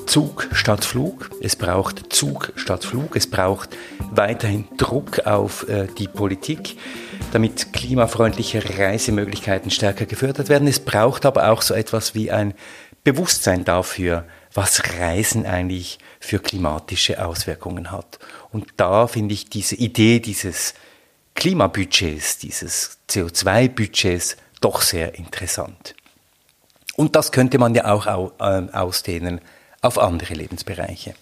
Zug statt Flug, es braucht Zug statt Flug, es braucht weiterhin Druck auf äh, die Politik, damit klimafreundliche Reisemöglichkeiten stärker gefördert werden. Es braucht aber auch so etwas wie ein Bewusstsein dafür, was Reisen eigentlich für klimatische Auswirkungen hat. Und da finde ich diese Idee dieses Klimabudgets, dieses CO2-Budgets doch sehr interessant. Und das könnte man ja auch ähm, ausdehnen auf andere Lebensbereiche.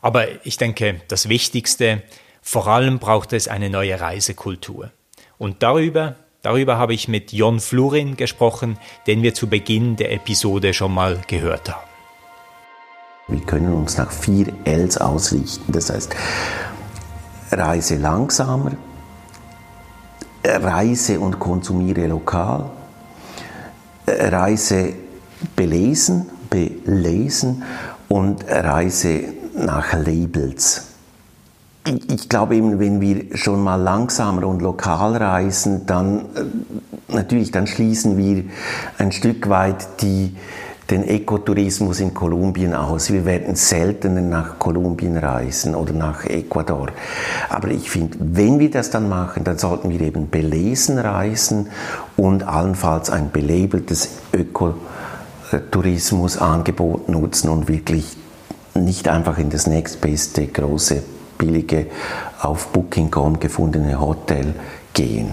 Aber ich denke, das Wichtigste, vor allem braucht es eine neue Reisekultur. Und darüber, darüber habe ich mit Jon Flurin gesprochen, den wir zu Beginn der Episode schon mal gehört haben. Wir können uns nach vier Ls ausrichten. Das heißt, reise langsamer, reise und konsumiere lokal, reise belesen, belesen und reise nach Labels. Ich, glaube eben, wenn wir schon mal langsamer und lokal reisen, dann äh, natürlich, dann schließen wir ein Stück weit die den Ökotourismus in Kolumbien aus. Wir werden seltener nach Kolumbien reisen oder nach Ecuador. Aber ich finde, wenn wir das dann machen, dann sollten wir eben belesen reisen und allenfalls ein belabeltes Ökotourismusangebot nutzen und wirklich nicht einfach in das nächstbeste große, billige, auf Booking.com gefundene Hotel gehen.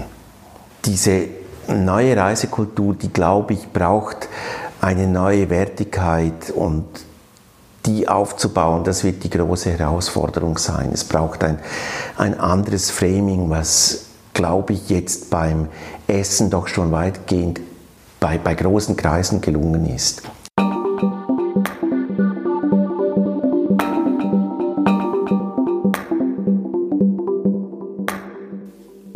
Diese neue Reisekultur, die glaube ich braucht eine neue Wertigkeit und die aufzubauen, das wird die große Herausforderung sein. Es braucht ein, ein anderes Framing, was, glaube ich, jetzt beim Essen doch schon weitgehend bei, bei großen Kreisen gelungen ist.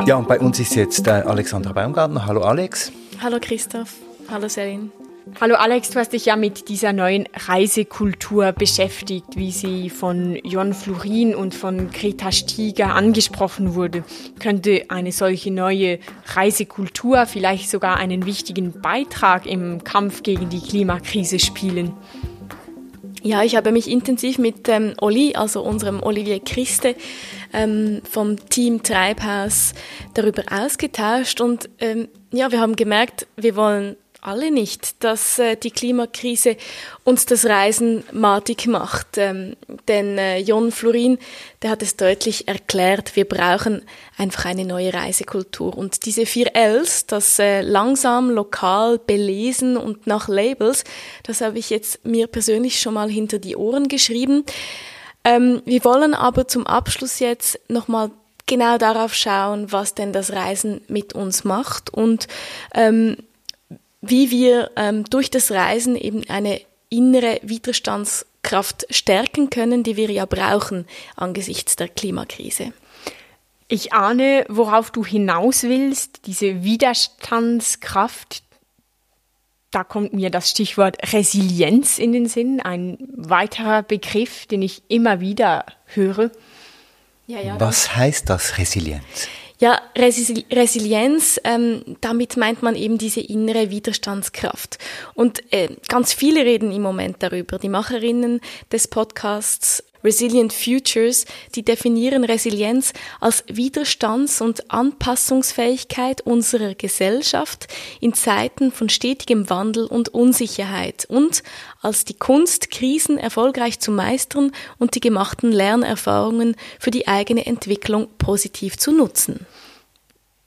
Ja, und bei uns ist jetzt äh, Alexandra Baumgartner. Hallo Alex. Hallo Christoph. Hallo Selin. Hallo Alex, du hast dich ja mit dieser neuen Reisekultur beschäftigt, wie sie von Jon Florin und von Greta Stieger angesprochen wurde. Könnte eine solche neue Reisekultur vielleicht sogar einen wichtigen Beitrag im Kampf gegen die Klimakrise spielen? Ja, ich habe mich intensiv mit ähm, Olli, also unserem Olivier Christe ähm, vom Team Treibhaus darüber ausgetauscht und ähm, ja, wir haben gemerkt, wir wollen alle nicht, dass äh, die Klimakrise uns das Reisen matig macht. Ähm, denn äh, Jon Florin, der hat es deutlich erklärt, wir brauchen einfach eine neue Reisekultur. Und diese vier Ls, das äh, langsam, lokal, belesen und nach Labels, das habe ich jetzt mir persönlich schon mal hinter die Ohren geschrieben. Ähm, wir wollen aber zum Abschluss jetzt nochmal genau darauf schauen, was denn das Reisen mit uns macht und ähm, wie wir ähm, durch das Reisen eben eine innere Widerstandskraft stärken können, die wir ja brauchen angesichts der Klimakrise. Ich ahne, worauf du hinaus willst, diese Widerstandskraft. Da kommt mir das Stichwort Resilienz in den Sinn, ein weiterer Begriff, den ich immer wieder höre. Ja, ja, Was heißt das Resilienz? Ja, Resil Resilienz, ähm, damit meint man eben diese innere Widerstandskraft. Und äh, ganz viele reden im Moment darüber. Die Macherinnen des Podcasts Resilient Futures, die definieren Resilienz als Widerstands- und Anpassungsfähigkeit unserer Gesellschaft in Zeiten von stetigem Wandel und Unsicherheit und als die Kunst, Krisen erfolgreich zu meistern und die gemachten Lernerfahrungen für die eigene Entwicklung positiv zu nutzen.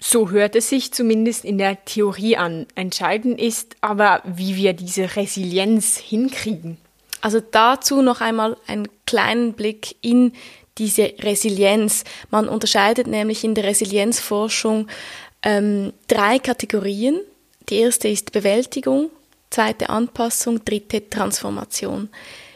So hört es sich zumindest in der Theorie an. Entscheidend ist aber, wie wir diese Resilienz hinkriegen. Also dazu noch einmal einen kleinen Blick in diese Resilienz. Man unterscheidet nämlich in der Resilienzforschung ähm, drei Kategorien. Die erste ist Bewältigung, zweite Anpassung, dritte Transformation.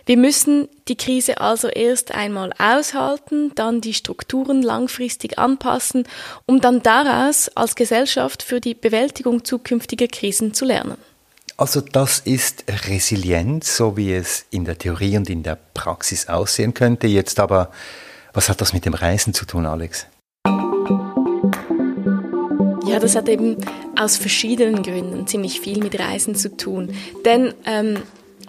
Wir müssen die Krise also erst einmal aushalten, dann die Strukturen langfristig anpassen, um dann daraus als Gesellschaft für die Bewältigung zukünftiger Krisen zu lernen. Also das ist Resilienz, so wie es in der Theorie und in der Praxis aussehen könnte. Jetzt aber, was hat das mit dem Reisen zu tun, Alex? Ja, das hat eben aus verschiedenen Gründen ziemlich viel mit Reisen zu tun. Denn ähm,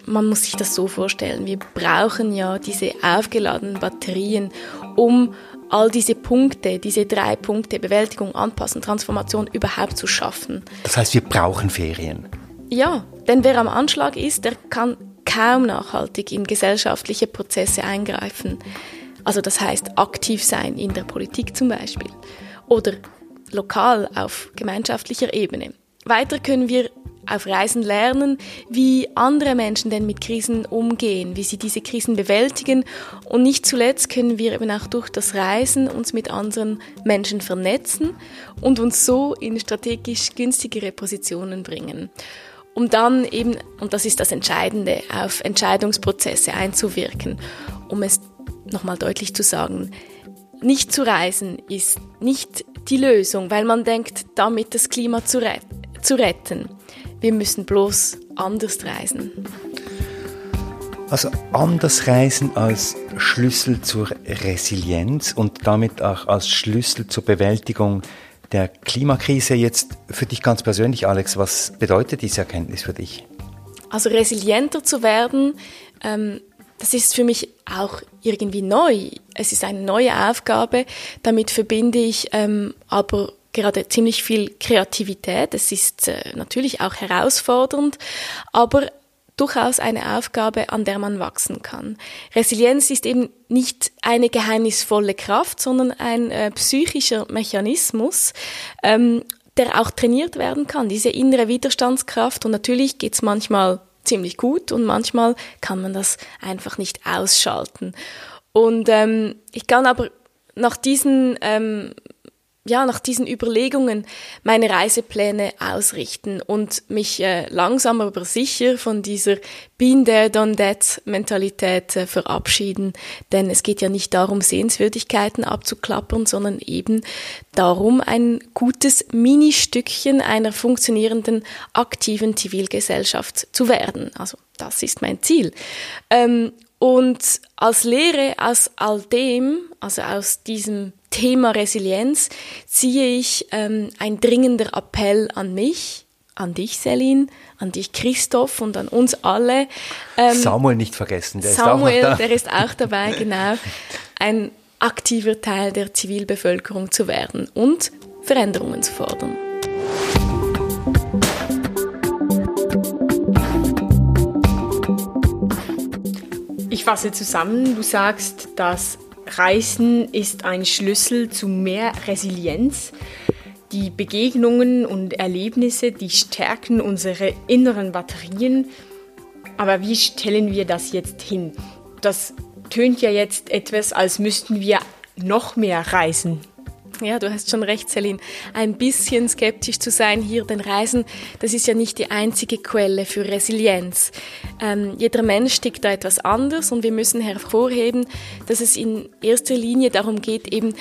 man muss sich das so vorstellen, wir brauchen ja diese aufgeladenen Batterien, um all diese Punkte, diese drei Punkte, Bewältigung, Anpassen, Transformation überhaupt zu schaffen. Das heißt, wir brauchen Ferien. Ja, denn wer am Anschlag ist, der kann kaum nachhaltig in gesellschaftliche Prozesse eingreifen. Also das heißt aktiv sein in der Politik zum Beispiel oder lokal auf gemeinschaftlicher Ebene. Weiter können wir auf Reisen lernen, wie andere Menschen denn mit Krisen umgehen, wie sie diese Krisen bewältigen. Und nicht zuletzt können wir eben auch durch das Reisen uns mit anderen Menschen vernetzen und uns so in strategisch günstigere Positionen bringen um dann eben, und das ist das Entscheidende, auf Entscheidungsprozesse einzuwirken, um es nochmal deutlich zu sagen, nicht zu reisen ist nicht die Lösung, weil man denkt, damit das Klima zu, ret zu retten. Wir müssen bloß anders reisen. Also anders reisen als Schlüssel zur Resilienz und damit auch als Schlüssel zur Bewältigung der Klimakrise jetzt für dich ganz persönlich, Alex, was bedeutet diese Erkenntnis für dich? Also resilienter zu werden, ähm, das ist für mich auch irgendwie neu. Es ist eine neue Aufgabe. Damit verbinde ich ähm, aber gerade ziemlich viel Kreativität. Es ist äh, natürlich auch herausfordernd, aber durchaus eine Aufgabe, an der man wachsen kann. Resilienz ist eben nicht eine geheimnisvolle Kraft, sondern ein äh, psychischer Mechanismus, ähm, der auch trainiert werden kann, diese innere Widerstandskraft. Und natürlich geht's manchmal ziemlich gut und manchmal kann man das einfach nicht ausschalten. Und ähm, ich kann aber nach diesen ähm, ja, nach diesen Überlegungen meine Reisepläne ausrichten und mich äh, langsam aber sicher von dieser Been there, done that Mentalität äh, verabschieden. Denn es geht ja nicht darum, Sehenswürdigkeiten abzuklappern, sondern eben darum, ein gutes Ministückchen einer funktionierenden, aktiven Zivilgesellschaft zu werden. Also das ist mein Ziel. Ähm, und als Lehre aus all dem, also aus diesem Thema Resilienz ziehe ich ähm, ein dringender Appell an mich, an dich, Selin, an dich, Christoph und an uns alle. Ähm, Samuel nicht vergessen, der Samuel, ist auch noch da. der ist auch dabei, genau. Ein aktiver Teil der Zivilbevölkerung zu werden und Veränderungen zu fordern. Ich fasse zusammen, du sagst, dass Reisen ist ein Schlüssel zu mehr Resilienz. Die Begegnungen und Erlebnisse, die stärken unsere inneren Batterien. Aber wie stellen wir das jetzt hin? Das tönt ja jetzt etwas, als müssten wir noch mehr reisen. Ja, du hast schon recht, Celine. Ein bisschen skeptisch zu sein hier, denn Reisen, das ist ja nicht die einzige Quelle für Resilienz. Ähm, jeder Mensch tickt da etwas anders und wir müssen hervorheben, dass es in erster Linie darum geht, eben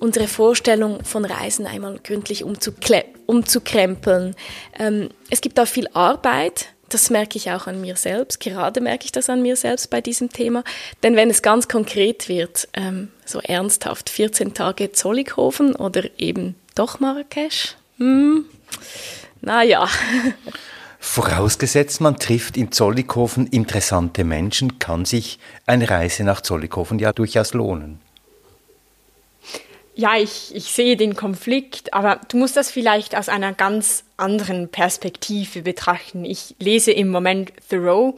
unsere Vorstellung von Reisen einmal gründlich umzukrempeln. Ähm, es gibt da viel Arbeit, das merke ich auch an mir selbst. Gerade merke ich das an mir selbst bei diesem Thema. Denn wenn es ganz konkret wird, ähm, so ernsthaft, 14 Tage Zollikofen oder eben doch Marrakesch, hm, naja. Vorausgesetzt, man trifft in Zollikofen interessante Menschen, kann sich eine Reise nach Zollikofen ja durchaus lohnen. Ja, ich, ich sehe den Konflikt, aber du musst das vielleicht aus einer ganz anderen Perspektive betrachten. Ich lese im Moment Thoreau.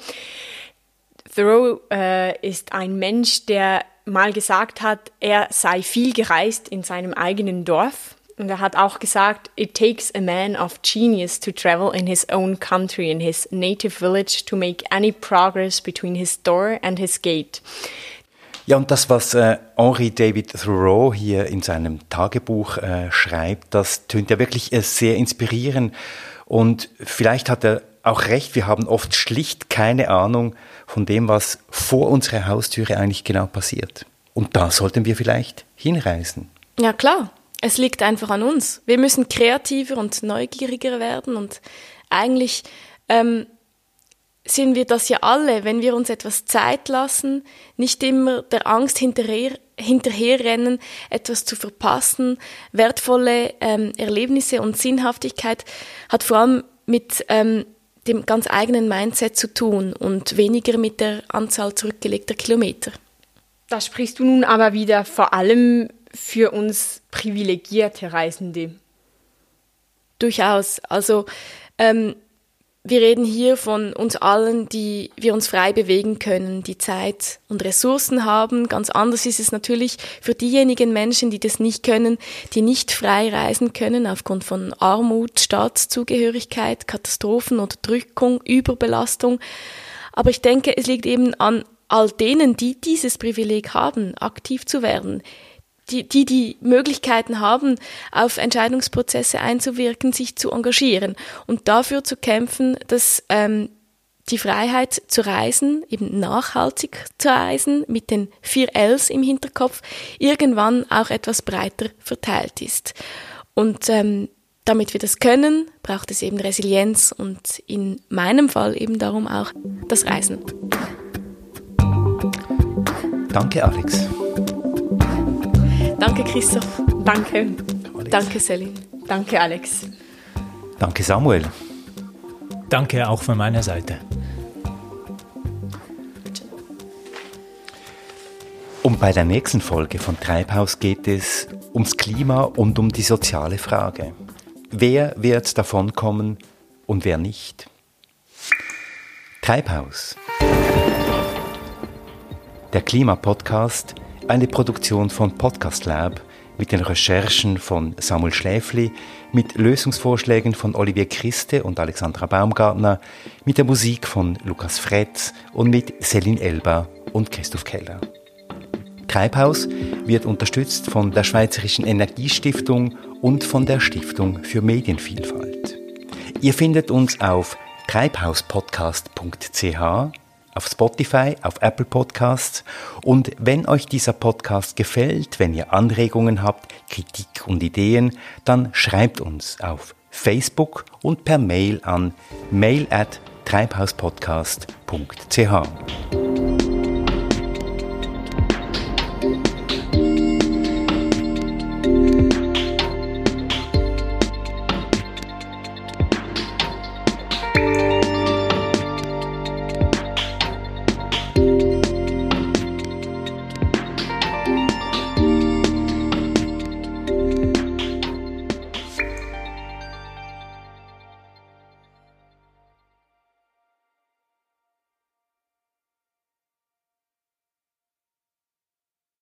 Thoreau äh, ist ein Mensch, der mal gesagt hat, er sei viel gereist in seinem eigenen Dorf. Und er hat auch gesagt, it takes a man of genius to travel in his own country, in his native village, to make any progress between his door and his gate. Ja, und das, was äh, Henri David Thoreau hier in seinem Tagebuch äh, schreibt, das tönt ja wirklich äh, sehr inspirierend. Und vielleicht hat er auch recht, wir haben oft schlicht keine Ahnung von dem, was vor unserer Haustüre eigentlich genau passiert. Und da sollten wir vielleicht hinreisen. Ja, klar. Es liegt einfach an uns. Wir müssen kreativer und neugieriger werden und eigentlich ähm, sind wir das ja alle, wenn wir uns etwas Zeit lassen, nicht immer der Angst hinterher, hinterherrennen, etwas zu verpassen. Wertvolle ähm, Erlebnisse und Sinnhaftigkeit hat vor allem mit ähm, dem ganz eigenen Mindset zu tun und weniger mit der Anzahl zurückgelegter Kilometer. Da sprichst du nun aber wieder vor allem für uns privilegierte Reisende. Durchaus. Also ähm, wir reden hier von uns allen, die wir uns frei bewegen können, die Zeit und Ressourcen haben. Ganz anders ist es natürlich für diejenigen Menschen, die das nicht können, die nicht frei reisen können aufgrund von Armut, Staatszugehörigkeit, Katastrophen, Unterdrückung, Überbelastung. Aber ich denke, es liegt eben an all denen, die dieses Privileg haben, aktiv zu werden, die, die die Möglichkeiten haben, auf Entscheidungsprozesse einzuwirken, sich zu engagieren und dafür zu kämpfen, dass ähm, die Freiheit zu reisen, eben nachhaltig zu reisen, mit den vier Ls im Hinterkopf, irgendwann auch etwas breiter verteilt ist. Und ähm, damit wir das können, braucht es eben Resilienz und in meinem Fall eben darum auch das Reisen. Danke, Alex. Danke, Christoph. Danke. Danke, Celine. Danke, Alex. Danke, Samuel. Danke auch von meiner Seite. Und bei der nächsten Folge von Treibhaus geht es ums Klima und um die soziale Frage. Wer wird davonkommen und wer nicht? Treibhaus. Der Klimapodcast eine Produktion von Podcast Lab mit den Recherchen von Samuel Schläfli, mit Lösungsvorschlägen von Olivier Christe und Alexandra Baumgartner, mit der Musik von Lukas Fretz und mit Selin Elba und Christoph Keller. Treibhaus wird unterstützt von der Schweizerischen Energiestiftung und von der Stiftung für Medienvielfalt. Ihr findet uns auf treibhauspodcast.ch auf Spotify, auf Apple Podcasts. Und wenn euch dieser Podcast gefällt, wenn ihr Anregungen habt, Kritik und Ideen, dann schreibt uns auf Facebook und per Mail an mail at treibhauspodcast.ch.